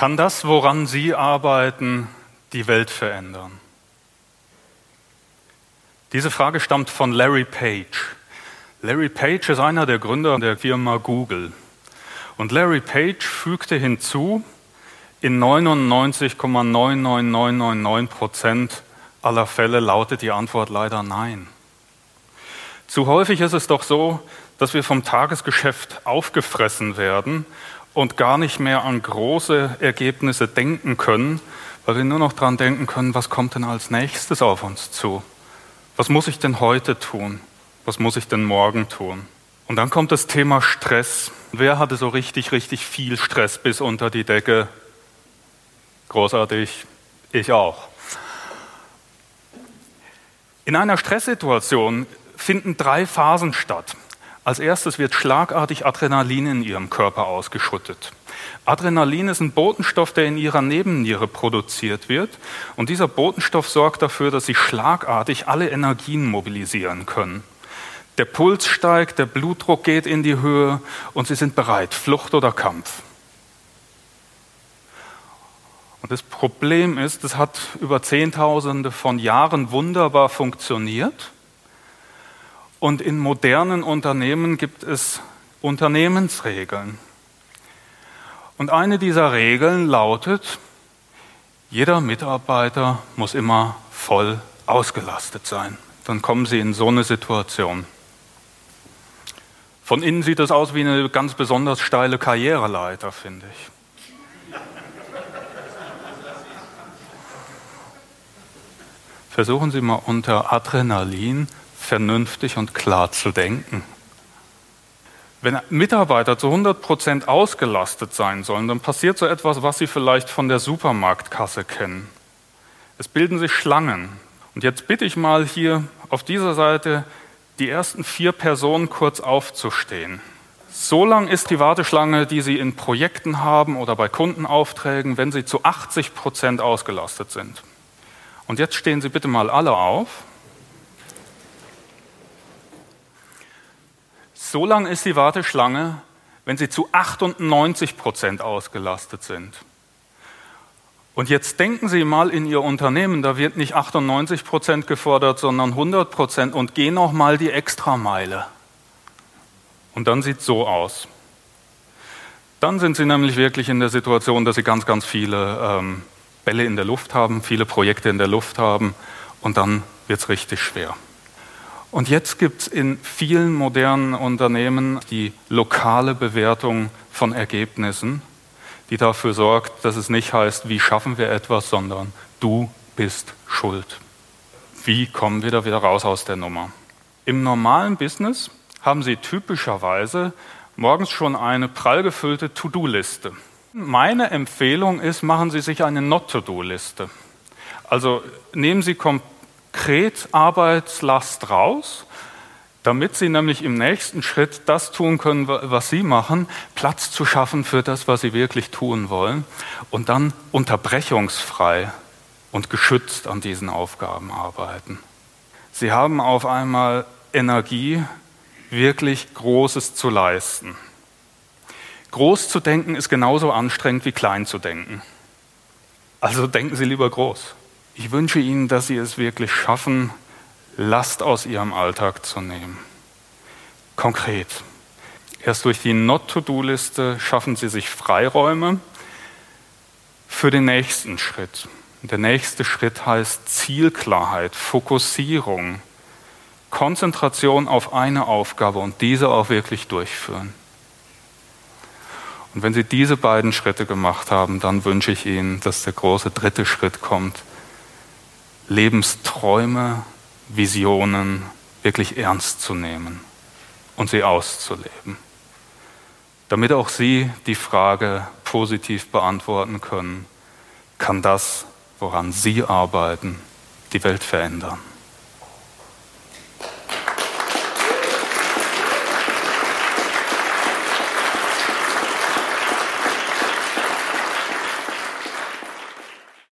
Kann das, woran Sie arbeiten, die Welt verändern? Diese Frage stammt von Larry Page. Larry Page ist einer der Gründer der Firma Google. Und Larry Page fügte hinzu, in 99,99999 Prozent aller Fälle lautet die Antwort leider nein. Zu häufig ist es doch so, dass wir vom Tagesgeschäft aufgefressen werden und gar nicht mehr an große Ergebnisse denken können, weil wir nur noch daran denken können, was kommt denn als nächstes auf uns zu? Was muss ich denn heute tun? Was muss ich denn morgen tun? Und dann kommt das Thema Stress. Wer hatte so richtig, richtig viel Stress bis unter die Decke? Großartig, ich auch. In einer Stresssituation finden drei Phasen statt. Als erstes wird schlagartig Adrenalin in ihrem Körper ausgeschüttet. Adrenalin ist ein Botenstoff, der in ihrer Nebenniere produziert wird. Und dieser Botenstoff sorgt dafür, dass sie schlagartig alle Energien mobilisieren können. Der Puls steigt, der Blutdruck geht in die Höhe und sie sind bereit, Flucht oder Kampf. Und das Problem ist, es hat über Zehntausende von Jahren wunderbar funktioniert. Und in modernen Unternehmen gibt es Unternehmensregeln. Und eine dieser Regeln lautet, jeder Mitarbeiter muss immer voll ausgelastet sein. Dann kommen Sie in so eine Situation. Von innen sieht das aus wie eine ganz besonders steile Karriereleiter, finde ich. Versuchen Sie mal unter Adrenalin vernünftig und klar zu denken. Wenn Mitarbeiter zu 100 Prozent ausgelastet sein sollen, dann passiert so etwas, was Sie vielleicht von der Supermarktkasse kennen. Es bilden sich Schlangen. Und jetzt bitte ich mal hier auf dieser Seite die ersten vier Personen kurz aufzustehen. So lang ist die Warteschlange, die Sie in Projekten haben oder bei Kundenaufträgen, wenn Sie zu 80 Prozent ausgelastet sind. Und jetzt stehen Sie bitte mal alle auf So lang ist die Warteschlange, wenn sie zu 98 Prozent ausgelastet sind. Und jetzt denken Sie mal in Ihr Unternehmen, da wird nicht 98 Prozent gefordert, sondern 100 Prozent und gehen noch mal die Extrameile. Und dann sieht es so aus. Dann sind Sie nämlich wirklich in der Situation, dass Sie ganz, ganz viele ähm, Bälle in der Luft haben, viele Projekte in der Luft haben und dann wird es richtig schwer. Und jetzt gibt es in vielen modernen Unternehmen die lokale Bewertung von Ergebnissen, die dafür sorgt, dass es nicht heißt, wie schaffen wir etwas, sondern du bist schuld. Wie kommen wir da wieder raus aus der Nummer? Im normalen Business haben Sie typischerweise morgens schon eine prall gefüllte To-Do-Liste. Meine Empfehlung ist, machen Sie sich eine Not-To-Do-Liste. Also nehmen Sie konkret Arbeitslast raus, damit sie nämlich im nächsten Schritt das tun können, was sie machen, Platz zu schaffen für das, was sie wirklich tun wollen und dann unterbrechungsfrei und geschützt an diesen Aufgaben arbeiten. Sie haben auf einmal Energie, wirklich Großes zu leisten. Groß zu denken ist genauso anstrengend wie klein zu denken. Also denken Sie lieber groß. Ich wünsche Ihnen, dass Sie es wirklich schaffen, Last aus Ihrem Alltag zu nehmen. Konkret. Erst durch die Not-to-Do-Liste schaffen Sie sich Freiräume für den nächsten Schritt. Der nächste Schritt heißt Zielklarheit, Fokussierung, Konzentration auf eine Aufgabe und diese auch wirklich durchführen. Und wenn Sie diese beiden Schritte gemacht haben, dann wünsche ich Ihnen, dass der große dritte Schritt kommt, Lebensträume, Visionen wirklich ernst zu nehmen und sie auszuleben, damit auch Sie die Frage positiv beantworten können, kann das, woran Sie arbeiten, die Welt verändern?